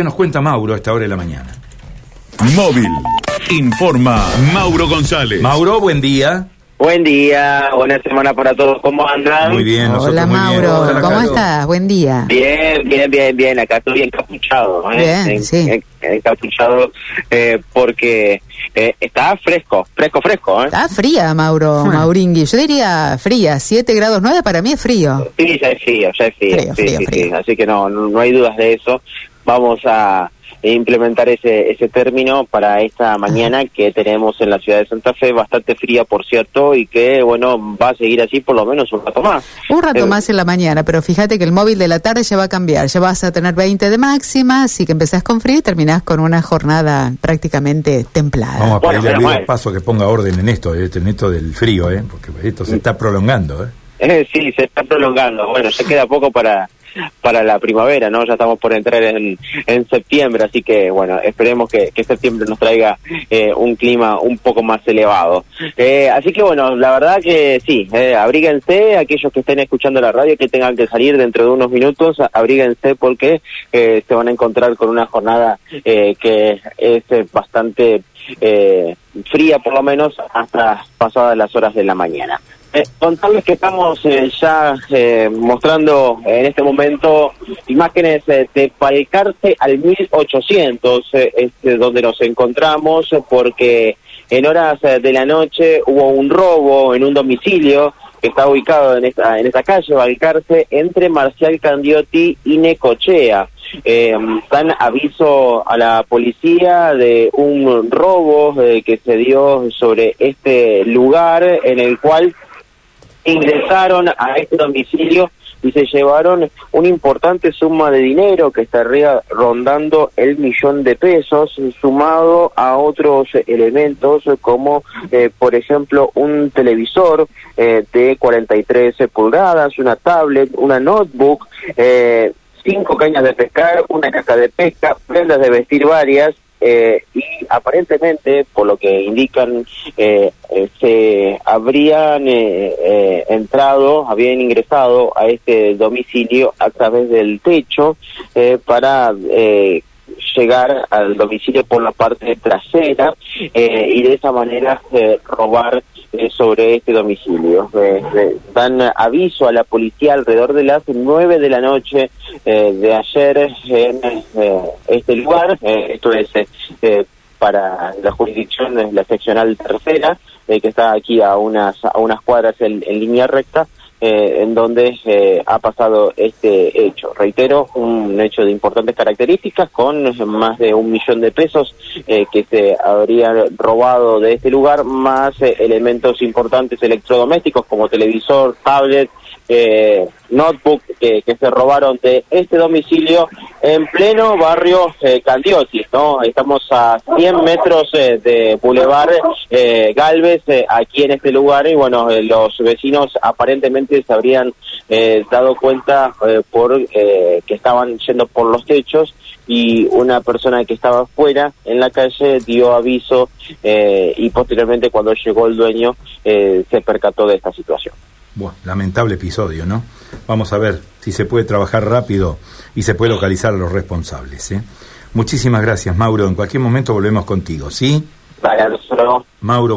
¿Qué nos cuenta Mauro a esta hora de la mañana? Móvil. Informa Mauro González. Mauro, buen día. Buen día, buena semana para todos. ¿Cómo andan? Muy bien, nosotros Hola muy bien. Mauro, Hola, ¿cómo Carlos. estás? Buen día. Bien, bien, bien, bien. Acá estoy encapuchado. ¿eh? Bien, En- sí. en- encapuchado eh, porque eh, está fresco, fresco, fresco. ¿eh? Está fría, Mauro, Mauringui. Yo diría fría, 7 grados 9 para mí es frío. Sí, ya es frío, ya es frío. Frío, sí, frío, sí, frío. sí. Así que no, no, no hay dudas de eso. Vamos a implementar ese ese término para esta mañana que tenemos en la ciudad de Santa Fe, bastante fría, por cierto, y que, bueno, va a seguir así por lo menos un rato más. Un rato Eh, más en la mañana, pero fíjate que el móvil de la tarde ya va a cambiar. Ya vas a tener 20 de máxima, así que empezás con frío y terminás con una jornada prácticamente templada. Vamos a Bueno, pedirle a Luis mal. Paso que ponga orden en esto, eh, en esto del frío, eh, porque esto se está prolongando. Eh. Eh, sí, se está prolongando. Bueno, ya queda poco para para la primavera, ¿no? Ya estamos por entrar en, en septiembre, así que, bueno, esperemos que, que septiembre nos traiga eh, un clima un poco más elevado. Eh, así que, bueno, la verdad que sí, eh, abríguense, aquellos que estén escuchando la radio, que tengan que salir dentro de unos minutos, abríguense porque eh, se van a encontrar con una jornada eh, que es bastante fría, por lo menos, hasta pasadas las horas de la mañana. Eh, contarles que estamos eh, ya eh, mostrando en este momento imágenes eh, de Palcarce al 1800, eh, este, donde nos encontramos, porque en horas de la noche hubo un robo en un domicilio que está ubicado en esta, en esta calle, Balcarce, entre Marcial Candiotti y Necochea. Eh, dan aviso a la policía de un robo eh, que se dio sobre este lugar en el cual ingresaron a este domicilio y se llevaron una importante suma de dinero que estaría rondando el millón de pesos, sumado a otros elementos como, eh, por ejemplo, un televisor eh, de 43 pulgadas, una tablet, una notebook, eh, cinco cañas de pescar, una caja de pesca, prendas de vestir varias, eh, aparentemente, por lo que indican, eh, eh, se habrían eh, eh, entrado, habían ingresado a este domicilio a través del techo eh, para llegar al domicilio por la parte trasera y de esa manera robar sobre este domicilio. Dan aviso a la policía alrededor de las nueve de la noche eh, de ayer en este lugar. Esto es para la jurisdicción de la seccional tercera, eh, que está aquí a unas, a unas cuadras en, línea recta. eh, en donde eh, ha pasado este hecho. Reitero, un hecho de importantes características con más de un millón de pesos eh, que se habrían robado de este lugar, más eh, elementos importantes electrodomésticos como televisor, tablet, notebook que, que se robaron de este domicilio en pleno barrio eh, ¿no? Estamos a 100 metros eh, de Boulevard eh, Galvez, eh, aquí en este lugar, y bueno, eh, los vecinos aparentemente se habrían eh, dado cuenta por que estaban yendo por los techos y una persona que estaba afuera en la calle dio aviso y posteriormente cuando llegó el dueño se percató de esta situación. Bueno, lamentable episodio, ¿no? Vamos a ver si se puede trabajar rápido y se puede localizar a los responsables, ¿eh? Muchísimas gracias, Mauro. En cualquier momento volvemos contigo, ¿sí? Para nosotros Mauro.